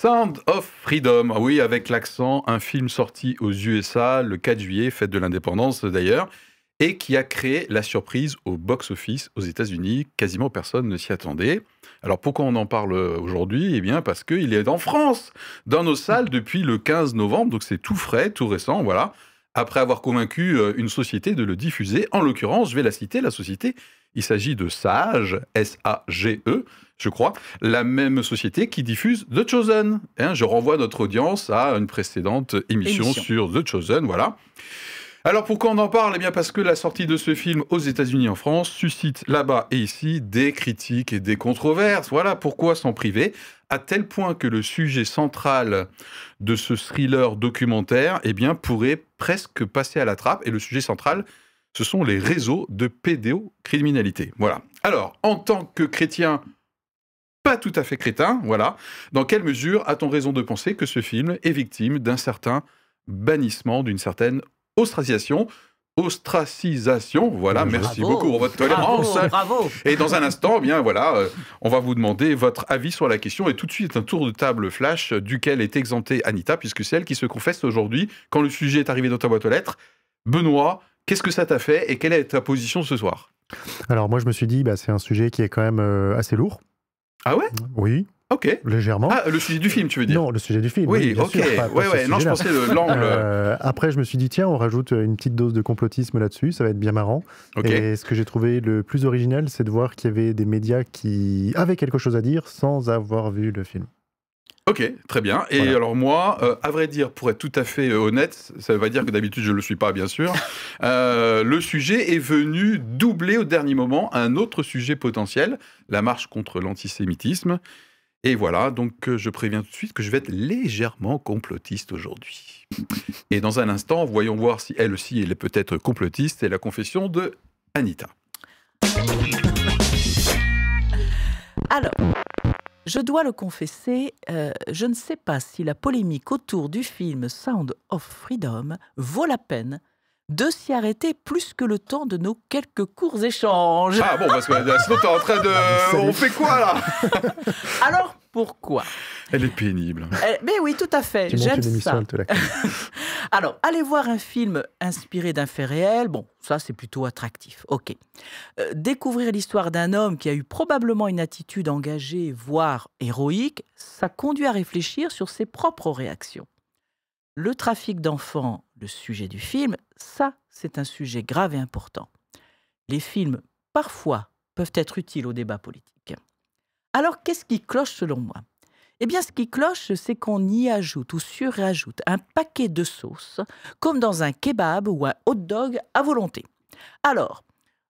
Sound of Freedom, ah oui, avec l'accent, un film sorti aux USA le 4 juillet, fête de l'indépendance d'ailleurs, et qui a créé la surprise au box-office aux États-Unis. Quasiment personne ne s'y attendait. Alors pourquoi on en parle aujourd'hui? Eh bien parce qu'il est en France, dans nos salles depuis le 15 novembre, donc c'est tout frais, tout récent, voilà. Après avoir convaincu euh, une société de le diffuser, en l'occurrence, je vais la citer, la société, il s'agit de Sage, S-A-G-E, je crois, la même société qui diffuse The Chosen. Hein, je renvoie notre audience à une précédente émission, émission. sur The Chosen, voilà. Alors pourquoi on en parle? Eh bien parce que la sortie de ce film aux États-Unis et en France suscite là-bas et ici des critiques et des controverses. Voilà pourquoi s'en priver, à tel point que le sujet central de ce thriller documentaire eh bien, pourrait presque passer à la trappe. Et le sujet central, ce sont les réseaux de pédocriminalité. Voilà. Alors, en tant que chrétien pas tout à fait crétin, voilà, dans quelle mesure a-t-on raison de penser que ce film est victime d'un certain bannissement, d'une certaine ostracisation? Ostracisation, voilà, merci beaucoup pour votre tolérance. Bravo, Et dans un instant, eh bien voilà, euh, on va vous demander votre avis sur la question et tout de suite un tour de table flash duquel est exemptée Anita, puisque c'est elle qui se confesse aujourd'hui quand le sujet est arrivé dans ta boîte aux lettres. Benoît, qu'est-ce que ça t'a fait et quelle est ta position ce soir? Alors moi je me suis dit, bah, c'est un sujet qui est quand même euh, assez lourd. Ah ouais Oui, Ok. légèrement. Ah, le sujet du film, tu veux dire non, le sujet du film. Oui, bien ok. sûr, pas- ouais. Non, je pensais le- l'angle. Euh, après, je me suis dit, tiens, on rajoute une petite dose de complotisme là-dessus, ça va être bien marrant. ok. Et ce que j'ai trouvé le plus original, c'est de voir qu'il y avait des médias qui avaient quelque chose à dire sans avoir vu le film. Ok, très bien. Et Voilà. alors moi, euh, à vrai dire, pour être tout à fait euh, honnête, ça veut pas dire que d'habitude je ne le suis pas, bien sûr, euh, le sujet est venu doubler au dernier moment un autre sujet potentiel, la marche contre l'antisémitisme. Et voilà, donc euh, je préviens tout de suite que je vais être légèrement complotiste aujourd'hui. Et dans un instant, voyons voir si elle aussi elle est peut-être complotiste, c'est la confession de Anita. Alors, je dois le confesser, euh, je ne sais pas si la polémique autour du film Sound of Freedom vaut la peine de s'y arrêter plus que le temps de nos quelques courts échanges. Ah bon, parce que euh, sinon t'es en train de... On fait quoi là? Alors, pourquoi? Elle est pénible. Eh, Mais oui, tout à fait, j'aime ça. elle te la Alors, aller voir un film inspiré d'un fait réel, bon, ça c'est plutôt attractif, ok. Euh, découvrir l'histoire d'un homme qui a eu probablement une attitude engagée, voire héroïque, ça conduit à réfléchir sur ses propres réactions. Le trafic d'enfants, le sujet du film, ça c'est un sujet grave et important. Les films, parfois, peuvent être utiles au débat politique. Alors, qu'est-ce qui cloche selon moi? Eh bien, ce qui cloche, c'est qu'on y ajoute ou surajoute un paquet de sauces, comme dans un kebab ou un hot dog à volonté. Alors,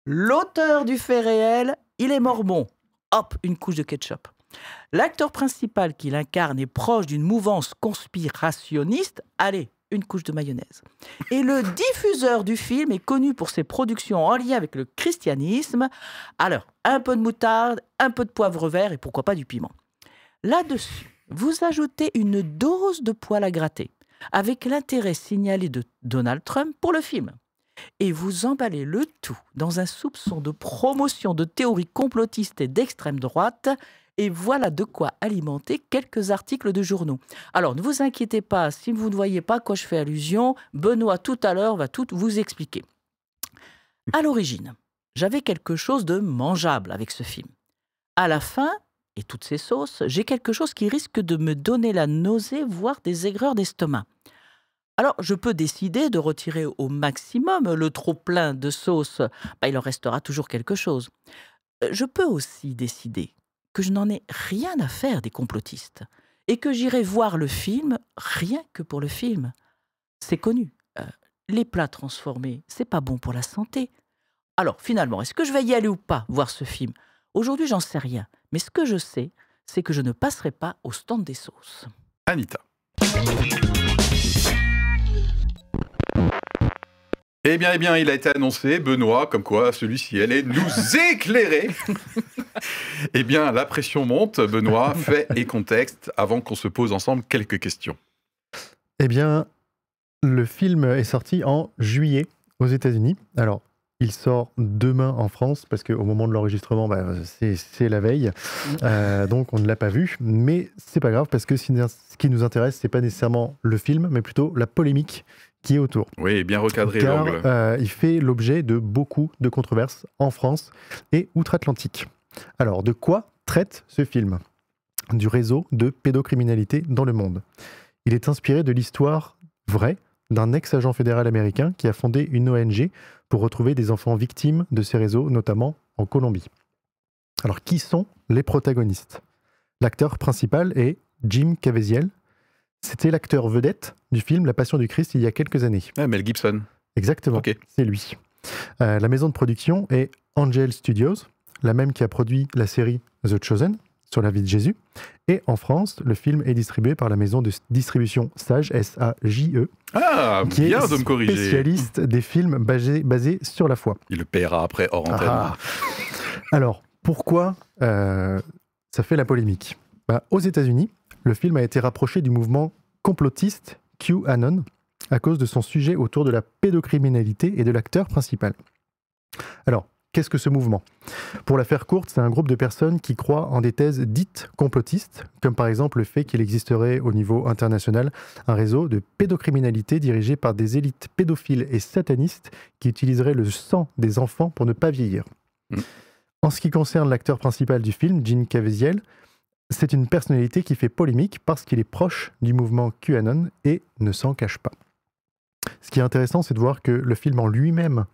l'auteur du fait réel, il est mormon. Hop, une couche de ketchup. L'acteur principal qui l'incarne est proche d'une mouvance conspirationniste. Allez, une couche de mayonnaise. Et le diffuseur du film est connu pour ses productions en lien avec le christianisme. Alors, un peu de moutarde, un peu de poivre vert et pourquoi pas du piment. Là-dessus, vous ajoutez une dose de poil à gratter, avec l'intérêt signalé de Donald Trump pour le film. Et vous emballez le tout dans un soupçon de promotion de théories complotistes et d'extrême droite, et voilà de quoi alimenter quelques articles de journaux. Alors ne vous inquiétez pas, si vous ne voyez pas à quoi je fais allusion, Benoît tout à l'heure va tout vous expliquer. À l'origine, j'avais quelque chose de mangeable avec ce film. À la fin, et toutes ces sauces, j'ai quelque chose qui risque de me donner la nausée, voire des aigreurs d'estomac. Alors, je peux décider de retirer au maximum le trop-plein de sauce. Bah, il en restera toujours quelque chose. Euh, Je peux aussi décider que je n'en ai rien à faire des complotistes et que j'irai voir le film rien que pour le film. C'est connu. Euh, les plats transformés, c'est pas bon pour la santé. Alors, finalement, est-ce que je vais y aller ou pas voir ce film? Aujourd'hui, j'en sais rien. Mais ce que je sais, c'est que je ne passerai pas au stand des sauces. Anita. Eh bien, eh bien, il a été annoncé, Benoît, comme quoi celui-ci allait nous éclairer. eh bien, la pression monte, Benoît, fait et contexte, avant qu'on se pose ensemble quelques questions. Eh bien, le film est sorti en juillet aux États-Unis. Alors, Il sort demain en France parce qu'au moment de l'enregistrement, bah, c'est la veille, Euh, donc on ne l'a pas vu. Mais c'est pas grave parce que ce qui nous intéresse, c'est pas nécessairement le film, mais plutôt la polémique qui est autour. Oui, bien recadré l'angle. euh, il fait l'objet de beaucoup de controverses en France et outre-Atlantique. Alors, de quoi traite ce film? Du réseau de pédocriminalité dans le monde. Il est inspiré de l'histoire vraie d'un ex-agent fédéral américain qui a fondé une ONG pour retrouver des enfants victimes de ces réseaux, notamment en Colombie. Alors, qui sont les protagonistes? L'acteur principal est Jim Caviezel. C'était l'acteur vedette du film La Passion du Christ il y a quelques années. Ah, Mel Gibson. Exactement, c'est lui. Euh, la maison de production est Angel Studios, la même qui a produit la série The Chosen sur la vie de Jésus. Et en France, le film est distribué par la maison de distribution Sage, S-A-J-E, Ah, qui bien est de me corriger. spécialiste des films basés, basés sur la foi. Il le paiera après hors antenne. Ah. Alors, pourquoi euh, ça fait la polémique? Bah, Aux États-Unis, le film a été rapproché du mouvement complotiste QAnon à cause de son sujet autour de la pédocriminalité et de l'acteur principal. Alors, qu'est-ce que ce mouvement? Pour la faire courte, c'est un groupe de personnes qui croient en des thèses dites complotistes, comme par exemple le fait qu'il existerait au niveau international un réseau de pédocriminalité dirigé par des élites pédophiles et satanistes qui utiliseraient le sang des enfants pour ne pas vieillir. Mm. En ce qui concerne l'acteur principal du film, Jim Caviezel, c'est une personnalité qui fait polémique parce qu'il est proche du mouvement QAnon et ne s'en cache pas. Ce qui est intéressant, c'est de voir que le film en lui-même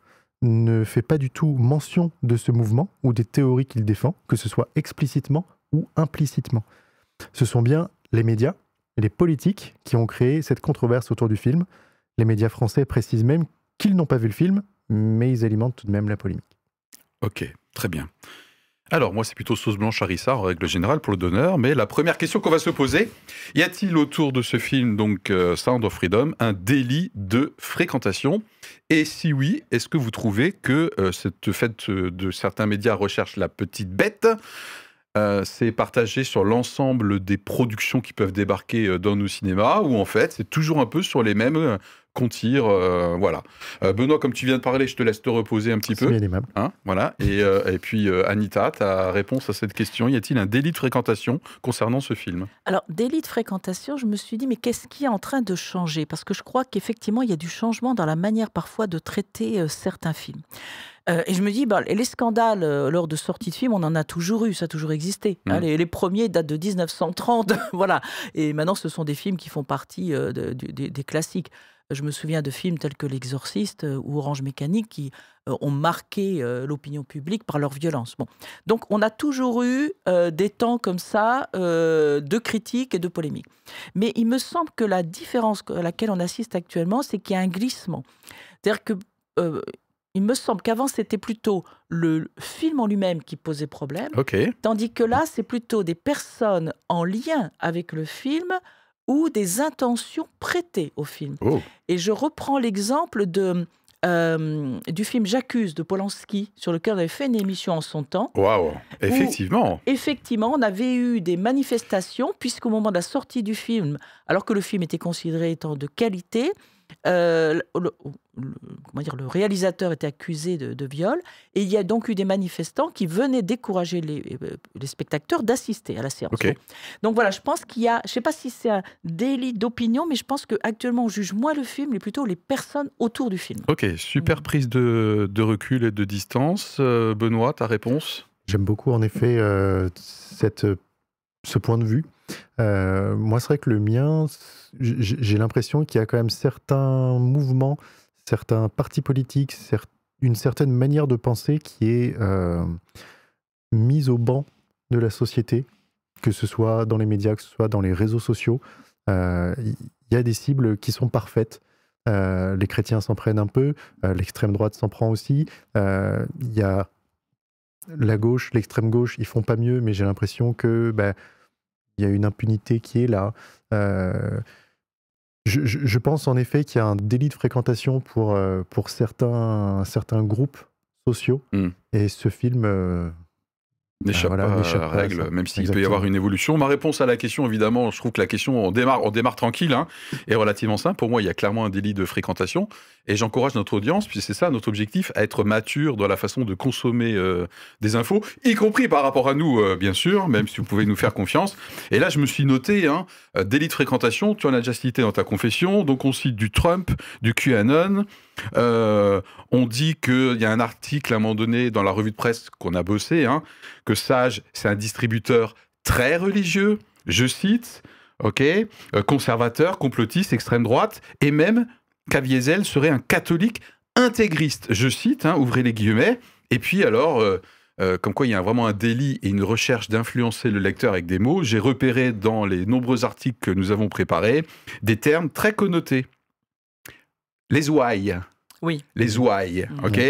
ne fait pas du tout mention de ce mouvement ou des théories qu'il défend, que ce soit explicitement ou implicitement. Ce sont bien les médias les politiques qui ont créé cette controverse autour du film. Les médias français précisent même qu'ils n'ont pas vu le film, mais ils alimentent tout de même la polémique. Ok, très bien. Alors, moi, c'est plutôt sauce blanche harissa en règle générale pour le donneur, mais la première question qu'on va se poser, y a-t-il autour de ce film, donc euh, Sound of Freedom, un délit de fréquentation? Et si oui, est-ce que vous trouvez que euh, cette fait euh, de certains médias recherchent la petite bête? C'est partagé sur l'ensemble des productions qui peuvent débarquer dans nos cinémas, ou en fait, c'est toujours un peu sur les mêmes qu'on tire. euh, voilà. Euh, Benoît, comme tu viens de parler, je te laisse te reposer un petit C'est peu. bien aimable. Hein, voilà. Et, euh, et puis, euh, Anita, ta réponse à cette question, y a-t-il un délit de fréquentation concernant ce film? Alors, délit de fréquentation, je me suis dit, mais qu'est-ce qui est en train de changer? Parce que je crois qu'effectivement, il y a du changement dans la manière parfois de traiter euh, certains films. Euh, et je me dis, bah, les scandales euh, lors de sorties de films, on en a toujours eu, ça a toujours existé. hein. Mm. les, les premiers datent de 1930, voilà. Et maintenant, ce sont des films qui font partie euh, de- des classiques. Je me souviens de films tels que L'Exorciste euh, ou Orange Mécanique qui euh, ont marqué euh, l'opinion publique par leur violence. Bon. Donc, on a toujours eu euh, des temps comme ça euh, de critiques et de polémiques. Mais il me semble que la différence à laquelle on assiste actuellement, c'est qu'il y a un glissement. C'est-à-dire que euh, il me semble qu'avant, c'était plutôt le film en lui-même qui posait problème, tandis que là, c'est plutôt des personnes en lien avec le film ou des intentions prêtées au film. Oh. Et je reprends l'exemple de, euh, du film J'accuse de Polanski, sur lequel on avait fait une émission en son temps. Waouh. Effectivement. Effectivement, on avait eu des manifestations, puisqu'au moment de la sortie du film, alors que le film était considéré étant de qualité, euh, le, le- comment dire, le réalisateur était accusé de, de viol, et il y a donc eu des manifestants qui venaient décourager les, euh, les spectateurs d'assister à la séance. Donc voilà, je pense qu'il y a, je ne sais pas si c'est un délit d'opinion, mais je pense qu'actuellement on juge moins le film, mais plutôt les personnes autour du film. Ok, super prise de, de recul et de distance. Euh, Benoît, ta réponse? J'aime beaucoup en effet euh, cette, ce point de vue. Euh, moi, c'est vrai que le mien, j'ai l'impression qu'il y a quand même certains mouvements, certains partis politiques, une certaine manière de penser qui est euh, mise au banc de la société, que ce soit dans les médias, que ce soit dans les réseaux sociaux. Euh, Il y a des cibles qui sont parfaites. Euh, les chrétiens s'en prennent un peu, euh, l'extrême droite s'en prend aussi. Euh, Il y a la gauche, l'extrême gauche, ils font pas mieux, mais j'ai l'impression que bah, il y a une impunité qui est là. Euh, je, pense en effet qu'il y a un délit de fréquentation pour, euh, pour certains, certains groupes sociaux. Mm. Et ce film, euh, N'échappe voilà, pas à règle, même s'il peut y avoir une évolution. Ma réponse à la question, évidemment, je trouve que la question, on démarre, on démarre tranquille, hein, est relativement simple. Pour moi, il y a clairement un délit de fréquentation. Et j'encourage notre audience, puis c'est ça notre objectif, à être mature dans la façon de consommer euh, des infos, y compris par rapport à nous, euh, bien sûr, même si vous pouvez nous faire confiance. Et là, je me suis noté, hein, euh, délit de fréquentation, tu en as déjà cité dans ta confession, donc on cite du Trump, du QAnon. Euh, on dit qu'il y a un article à un moment donné dans la revue de presse qu'on a bossé, hein, que Sage, c'est un distributeur très religieux, je cite, ok, euh, conservateur, complotiste, extrême droite, et même Caviezel serait un catholique intégriste, je cite, hein, ouvrez les guillemets, et puis alors, euh, comme quoi il y a vraiment un délit et une recherche d'influencer le lecteur avec des mots, j'ai repéré dans les nombreux articles que nous avons préparés des termes très connotés. Les ouailles, Oui. les ouailles, Mhm. ok?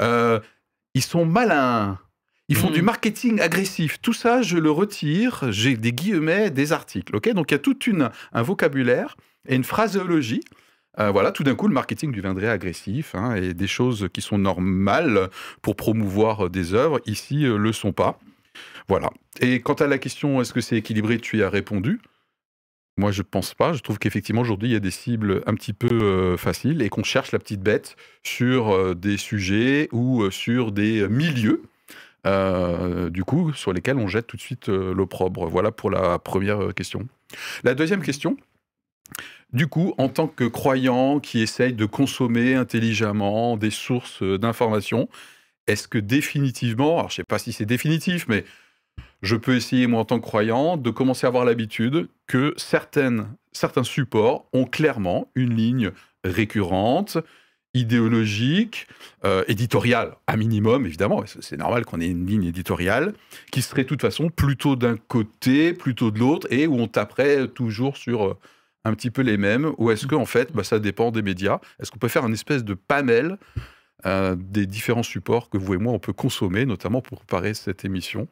Euh, Ils sont malins. Ils font Mhm. du marketing agressif. Tout ça, je le retire. J'ai des guillemets, des articles, ok? Donc il y a tout une, un vocabulaire et une phraséologie. Euh, voilà, tout d'un coup, le marketing deviendrait agressif hein, et des choses qui sont normales pour promouvoir euh, des œuvres, ici, le sont pas. Voilà. Et quant à la question, est-ce que c'est équilibré? Tu y as répondu. Moi, je pense pas. Je trouve qu'effectivement, aujourd'hui, il y a des cibles un petit peu euh, faciles et qu'on cherche la petite bête sur euh, des sujets ou euh, sur des milieux, du coup, sur lesquels on jette tout de suite l'opprobre. Voilà pour la première question. La deuxième question. Du coup, en tant que croyant qui essaye de consommer intelligemment des sources d'informations, est-ce que définitivement, alors je sais pas si c'est définitif, mais je peux essayer, moi, en tant que croyant, de commencer à avoir l'habitude que certaines, certains supports ont clairement une ligne récurrente, idéologique, euh, éditoriale, à minimum, évidemment. C'est normal qu'on ait une ligne éditoriale qui serait de toute façon plutôt d'un côté, plutôt de l'autre, et où on taperait toujours sur euh, un petit peu les mêmes, ou est-ce que en fait, bah, ça dépend des médias? Est-ce qu'on peut faire un espèce de panel euh, des différents supports que vous et moi, on peut consommer, notamment pour préparer cette émission?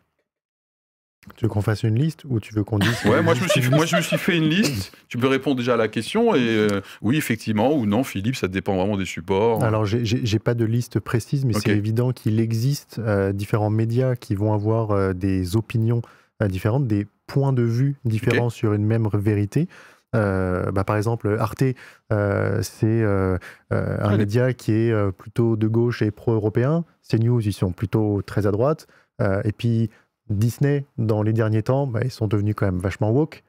Tu veux qu'on fasse une liste ou tu veux qu'on dise Ouais, moi je, me suis, moi je me suis fait une liste. Tu peux répondre déjà à la question et euh, oui, effectivement, ou non, Philippe, ça dépend vraiment des supports. Alors, j'ai- pas de liste précise, mais c'est évident qu'il existe euh, différents médias qui vont avoir euh, des opinions différentes, des points de vue différents sur une même vérité. Euh, bah, par exemple, Arte, euh, c'est euh, un média qui est plutôt de gauche et pro-européen. CNews, ils sont plutôt très à droite. Et puis Disney, dans les derniers temps, bah, ils sont devenus quand même vachement woke.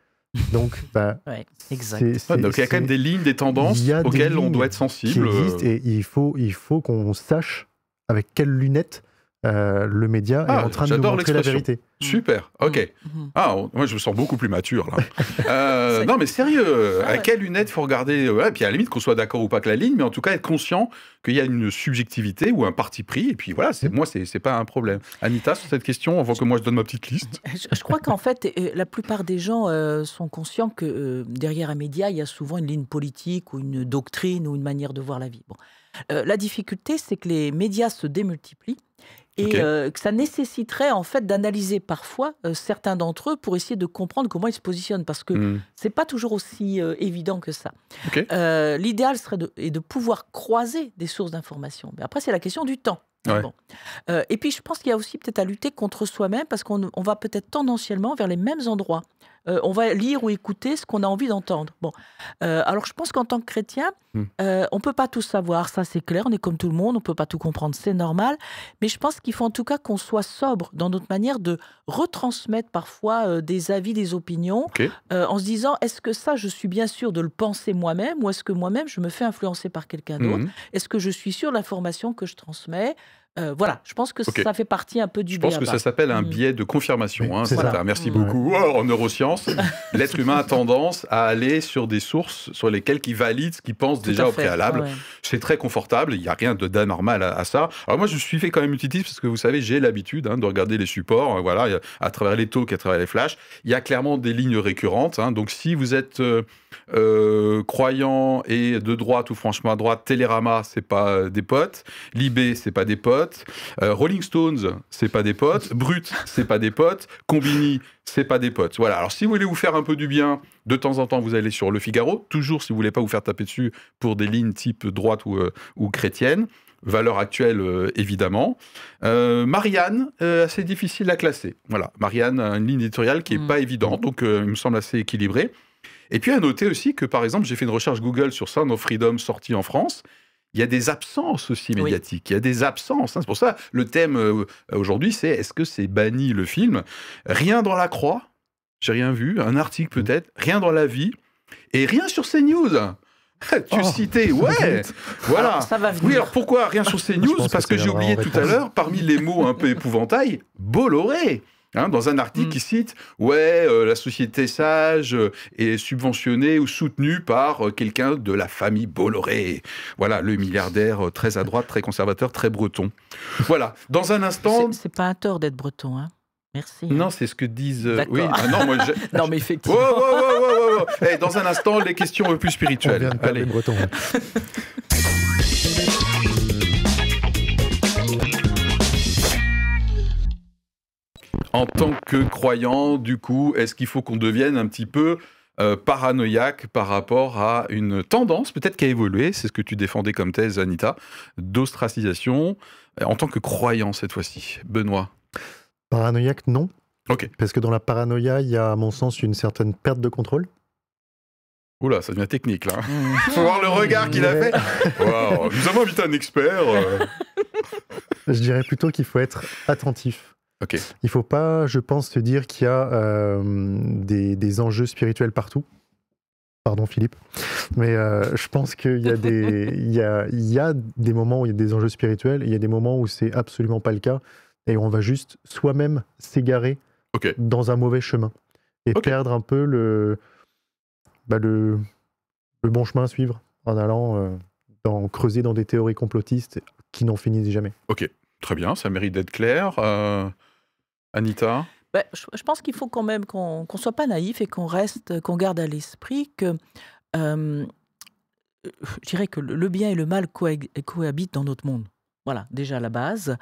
Donc, bah, Ouais, exact. c'est- Ouais, c'est- donc il y a quand même des lignes, des tendances Il y a des auxquelles on doit être qui sensible. euh, existent et il faut, il faut qu'on sache avec quelles lunettes euh, le média Ah, est en train de nous montrer la vérité. Super, ok. Mhm. Ah, on- moi je me sens beaucoup plus mature là. Euh, non mais sérieux, Ah à ouais. quelles lunettes faut regarder ouais, Puis à la limite qu'on soit d'accord ou pas avec la ligne, mais en tout cas être conscient qu'il y a une subjectivité ou un parti pris. Et puis voilà, c'est moi c'est c'est pas un problème. Anita sur cette question, avant que moi je donne ma petite liste. Je, je crois qu'en fait, euh, la plupart des gens euh, sont conscients que euh, derrière un média, il y a souvent une ligne politique ou une doctrine ou une manière de voir la vie. Bon. Euh, la difficulté, c'est que les médias se démultiplient et euh, que ça nécessiterait en fait d'analyser parfois euh, certains d'entre eux pour essayer de comprendre comment ils se positionnent parce que Hmm. c'est pas toujours aussi euh, évident que ça. L'idéal serait de, est de pouvoir croiser des sources d'information. Mais après, c'est la question du temps. Ouais. Bon. Euh, et puis, je pense qu'il y a aussi peut-être à lutter contre soi-même parce qu'on on va peut-être tendanciellement vers les mêmes endroits. Euh, on va lire ou écouter ce qu'on a envie d'entendre. Bon, Euh, alors je pense qu'en tant que chrétien, Hmm. euh, on peut pas tout savoir, ça c'est clair. On est comme tout le monde, on peut pas tout comprendre, c'est normal. Mais je pense qu'il faut en tout cas qu'on soit sobre dans notre manière de retransmettre parfois euh, des avis, des opinions, en se disant est-ce que ça, je suis bien sûr de le penser moi-même, ou est-ce que moi-même je me fais influencer par quelqu'un d'autre? Mhm. Est-ce que je suis sûr de l'information que je transmets? Euh, Voilà, je pense que ça fait partie un peu du Je pense que ça s'appelle un Mm. biais de confirmation. Oui, hein. Merci Mm. beaucoup. Oh, en neurosciences, l'être humain a tendance à aller sur des sources sur lesquelles il valide ce qu'il pense Tout déjà au préalable. ouais. C'est très confortable, il n'y a rien de d'anormal à, à ça. Alors moi, je suis fait quand même utiliser parce que vous savez, j'ai l'habitude hein, de regarder les supports, euh, voilà, à travers les talks, à travers les flashs. Il y a clairement des lignes récurrentes. hein. donc si vous êtes euh, euh, croyant et de droite ou franchement à droite, Télérama, c'est pas euh, des potes. Libé, c'est pas des potes. Euh, Rolling Stones, c'est pas des potes. Brut, c'est pas des potes. Combini, c'est pas des potes. Voilà. Alors si vous voulez vous faire un peu du bien, de temps en temps, vous allez sur Le Figaro. Toujours si vous voulez pas vous faire taper dessus pour des lignes type droite ou, euh, ou chrétienne. valeur actuelle euh, évidemment. Euh, Marianne, euh, assez difficile à classer. Voilà, Marianne a une ligne éditoriale qui est Mm. pas évidente, donc il me semble assez équilibrée. Et puis à noter aussi que par exemple, j'ai fait une recherche Google sur Sound of Freedom sorti en France. Il y a des absences aussi Oui. médiatiques. Il y a des absences. hein. C'est pour ça le thème euh, aujourd'hui, c'est est-ce que c'est banni le film? Rien dans la croix. J'ai rien vu. Un article peut-être. Rien dans la vie. Et rien sur CNews. tu Oh. citais, ouais. voilà. Alors, ça va venir. Oui, alors pourquoi rien sur CNews? Parce que que j'ai oublié tout à l'heure, parmi les mots un peu épouvantail, Bolloré. Hein, dans un article Mm. qui cite Ouais, euh, la société sage euh, est subventionnée ou soutenue par euh, quelqu'un de la famille Bolloré. Voilà, le milliardaire euh, très à droite, très conservateur, très breton. Voilà, dans un instant. C'est- pas un tort d'être breton, hein. Merci. hein. Non, c'est ce que disent. oui, ah non, moi. je- Non, mais effectivement. oh, oh, oh, oh, oh. Eh, dans un instant, les questions un peu plus On spirituelles. vient de Allez. les Bretons. En tant que croyant, du coup, est-ce qu'il faut qu'on devienne un petit peu euh, paranoïaque par rapport à une tendance, peut-être qui a évolué, c'est ce que tu défendais comme thèse, Anita, d'ostracisation, euh, en tant que croyant cette fois-ci Benoît? Paranoïaque, non. Ok. Parce que dans la paranoïa, il y a, à mon sens, une certaine perte de contrôle. Oula, ça devient technique là. Mm. Faut voir le regard qu'il a fait. Nous avons invité un expert. euh. Je dirais plutôt qu'il faut être attentif. Ok. Il faut pas, je pense, se dire qu'il y a euh, des, des enjeux spirituels partout. Pardon Philippe. Mais euh, je pense qu'il y, a des- il y, a, il y a des moments où il y a des enjeux spirituels il y a des moments où c'est absolument pas le cas et on va juste soi-même s'égarer Ok. dans un mauvais chemin et Ok. perdre un peu le, bah, le, le bon chemin à suivre en allant euh, dans, creuser dans des théories complotistes qui n'en finissent jamais. Très bien, ça mérite d'être clair. Euh, Anita Ben, je, pense qu'il faut quand même qu'on ne soit pas naïf et qu'on reste, qu'on garde à l'esprit que, euh, je dirais que le bien et le mal cohab- cohabitent dans notre monde. Voilà, déjà la base.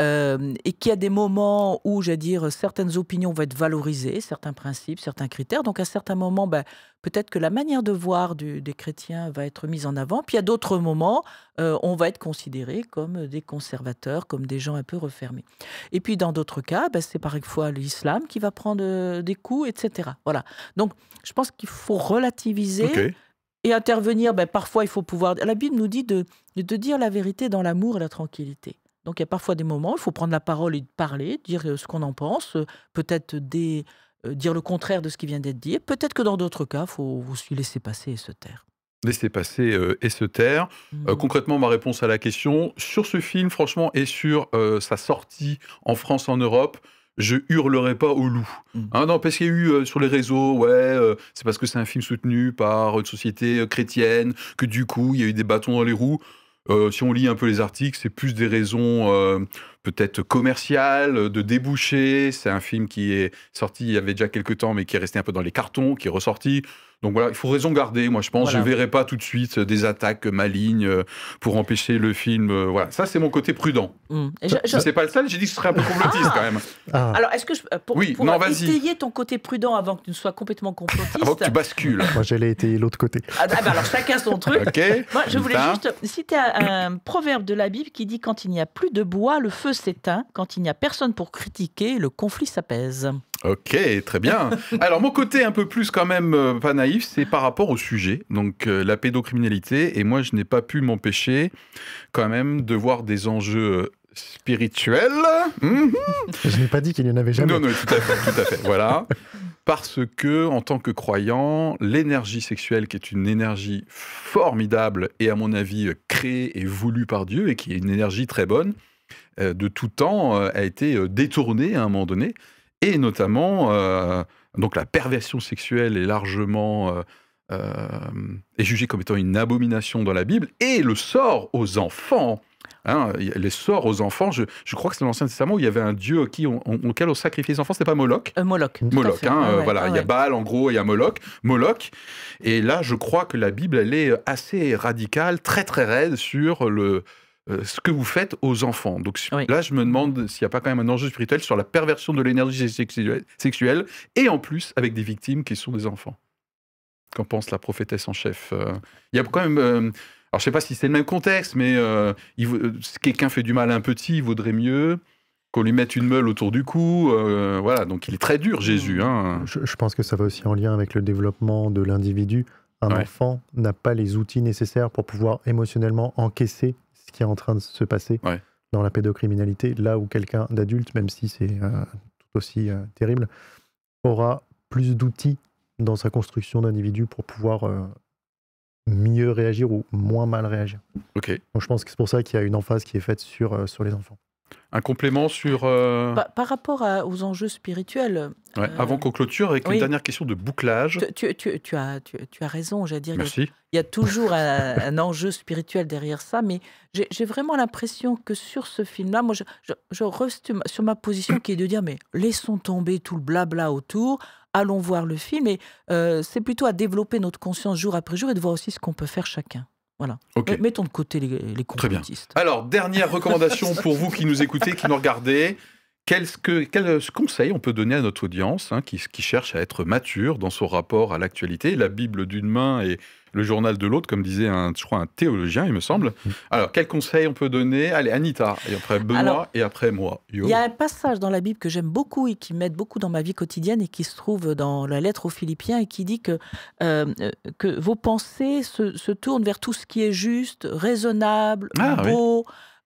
Euh, et qu'il y a des moments où, j'allais dire, certaines opinions vont être valorisées, certains principes, certains critères. Donc, à certains moments, ben, peut-être que la manière de voir du- des chrétiens va être mise en avant. Puis, à d'autres moments, euh, on va être considéré comme des conservateurs, comme des gens un peu refermés. Et puis, dans d'autres cas, ben, c'est parfois l'islam qui va prendre euh, des coups, etc. Voilà. Donc, je pense qu'il faut relativiser et intervenir. Ben, parfois, il faut pouvoir. La Bible nous dit de, de dire la vérité dans l'amour et la tranquillité. Donc, il y a parfois des moments où il faut prendre la parole et parler, dire euh, ce qu'on en pense, euh, peut-être des- euh, dire le contraire de ce qui vient d'être dit. Peut-être que dans d'autres cas, il faut aussi laisser passer et se taire. Laisser passer euh, et se taire. Euh, Mm. concrètement, ma réponse à la question, sur ce film, franchement, et sur euh, sa sortie en France, en Europe, je hurlerai pas au loup. Mm. Hein, non, parce qu'il y a eu euh, sur les réseaux, ouais, euh, c'est parce que c'est un film soutenu par une société euh, chrétienne, que du coup, il y a eu des bâtons dans les roues. Euh, si on lit un peu les articles, c'est plus des raisons euh, peut-être commerciales, de débouchés. C'est un film qui est sorti il y avait déjà quelques temps, mais qui est resté un peu dans les cartons, qui est ressorti. Donc voilà, il faut raison garder, moi je pense. Voilà. Je verrai pas tout de suite des attaques malignes euh, pour empêcher le film. euh, voilà, ça c'est mon côté prudent. Mm. Je- je- C'est pas le seul, j'ai dit que ce serait un peu complotiste Ah quand même. Ah, Alors, est-ce que je, euh, pour, Oui, pour non, vas-y. étayer ton côté prudent avant que tu ne sois complètement complotiste Avant que tu bascules. moi j'allais étayer l'autre côté. Ah, ah, bah alors chacun son truc. Moi, je voulais juste citer un, un proverbe de la Bible qui dit quand il n'y a plus de bois, le feu s'éteint. Quand il n'y a personne pour critiquer, le conflit s'apaise. Ok, très bien. Alors mon côté un peu plus quand même euh, pas naïf, c'est par rapport au sujet, donc euh, la pédocriminalité. Et moi, je n'ai pas pu m'empêcher quand même de voir des enjeux euh, spirituels. Mhm. Je n'ai pas dit qu'il n'y en avait jamais. Non, non, tout à fait, tout à fait. Voilà. Parce que, en tant que croyant, l'énergie sexuelle, qui est une énergie formidable et, à mon avis, créée et voulue par Dieu, et qui est une énergie très bonne, euh, de tout temps, euh, a été détournée à un moment donné. Et notamment, euh, donc la perversion sexuelle est largement euh, euh, est jugée comme étant une abomination dans la Bible. Et le sort aux enfants. Hein, les sorts aux enfants, je, je crois que c'est dans l'Ancien Testament où il y avait un dieu qui, on- on- auquel on sacrifiait les enfants, c'était pas Moloch Euh, Moloch. Moloch, hein, Ah ouais, voilà, ah il y a. Baal en gros, il y a Moloch, Moloch, et là je crois que la Bible elle est assez radicale, très très raide sur le euh, ce que vous faites aux enfants. Donc Oui. là je me demande s'il n'y a pas quand même un enjeu spirituel sur la perversion de l'énergie sexuelle, sexuelle, et en plus avec des victimes qui sont des enfants. Qu'en pense la prophétesse en chef euh, Il y a quand même euh, Alors, je sais pas si c'est le même contexte, mais si quelqu'un fait du mal à un petit, il vaudrait mieux qu'on lui mette une meule autour du cou. euh, voilà, donc il est très dur, Jésus. Hein. Je, je pense que ça va aussi en lien avec le développement de l'individu. Un Ouais. enfant n'a pas les outils nécessaires pour pouvoir émotionnellement encaisser ce qui est en train de se passer Ouais. dans la pédocriminalité, là où quelqu'un d'adulte, même si c'est euh, tout aussi euh, terrible, aura plus d'outils dans sa construction d'individu pour pouvoir euh, mieux réagir ou moins mal réagir. Ok. Donc je pense que c'est pour ça qu'il y a une emphase qui est faite sur, sur les enfants. Un complément sur. euh, Par, par rapport à- aux enjeux spirituels, ouais, euh, Avant qu'on clôture, avec oui. une dernière question de bouclage. tu, tu- tu- tu as, tu, as raison, j'allais dire. il y a- Merci. Il y a toujours un, un enjeu spirituel derrière ça, mais j'ai j'ai vraiment l'impression que sur ce film-là, moi, je, je, je reste sur ma position qui est de dire, mais laissons tomber tout le blabla autour, allons voir le film, et euh, c'est plutôt à développer notre conscience jour après jour et de voir aussi ce qu'on peut faire chacun. Voilà. Mettons de côté les, les Très bien. complotistes. Alors, dernière recommandation pour vous qui nous écoutez, qui nous regardez. Quel, que- quel conseil on peut donner à notre audience hein, qui, qui cherche à être mature dans son rapport à l'actualité? La Bible d'une main et le journal de l'autre, comme disait un, je crois un théologien, il me semble. Alors, quel conseil on peut donner? Allez, Anita, et après Benoît, Alors, et après moi. Il y a un passage dans la Bible que j'aime beaucoup et qui m'aide beaucoup dans ma vie quotidienne et qui se trouve dans la lettre aux Philippiens et qui dit que, euh, euh, que vos pensées se, se tournent vers tout ce qui est juste, raisonnable, Ah, oui.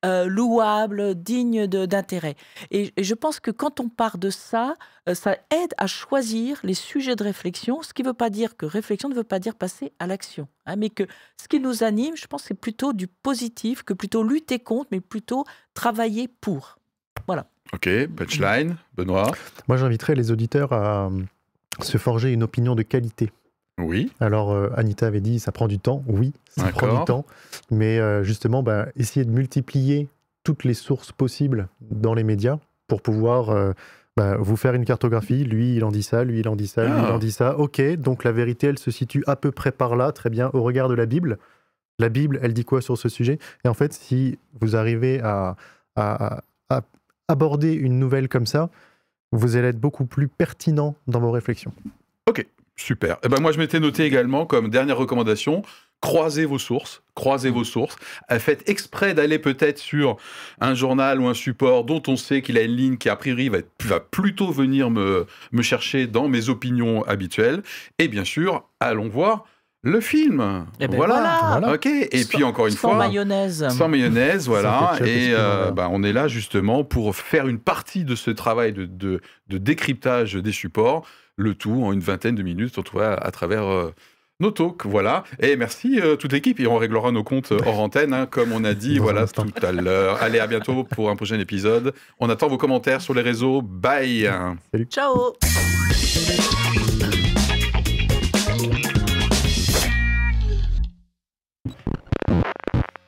Euh, louable, digne d'intérêt. Et, et je pense que quand on part de ça, euh, ça aide à choisir les sujets de réflexion, ce qui ne veut pas dire que réflexion ne veut pas dire passer à l'action, hein, mais que ce qui nous anime, je pense, c'est plutôt du positif, que plutôt lutter contre, mais plutôt travailler pour. Ok, punchline, Benoît? Moi, j'inviterais les auditeurs à euh, se forger une opinion de qualité. Oui, Alors, euh, Anita avait dit, ça prend du temps. Oui, ça prend du temps. Mais euh, justement, bah, essayer de multiplier toutes les sources possibles dans les médias pour pouvoir euh, bah, vous faire une cartographie. Lui, il en dit ça, lui, il en dit ça, lui, il Ah. en dit ça. Ok, donc la vérité, elle se situe à peu près par là, très bien, au regard de la Bible. La Bible, elle dit quoi sur ce sujet? Et en fait, si vous arrivez à, à- à aborder une nouvelle comme ça, vous allez être beaucoup plus pertinent dans vos réflexions. Super. Eh ben, moi, je m'étais noté également comme dernière recommandation, croisez vos sources, croisez vos sources. Euh, Faites exprès d'aller peut-être sur un journal ou un support dont on sait qu'il a une ligne qui, a priori, va, être- va plutôt venir me, me chercher dans mes opinions habituelles. Et bien sûr, allons voir le film. Eh ben voilà. Voilà. Ok. Et puis, encore une Sans fois... mayonnaise. Sans mayonnaise, voilà. Et euh, bah, on est là justement pour faire une partie de ce travail de, de- de décryptage des supports, le tout en une vingtaine de minutes, trouve à, à travers euh, nos talks. Voilà. Et merci euh, toute l'équipe. Et on réglera nos comptes euh, hors antenne, hein, comme on a dit Dans voilà, tout à l'heure. Allez, à bientôt pour un prochain épisode. On attend vos commentaires sur les réseaux. Bye. Ciao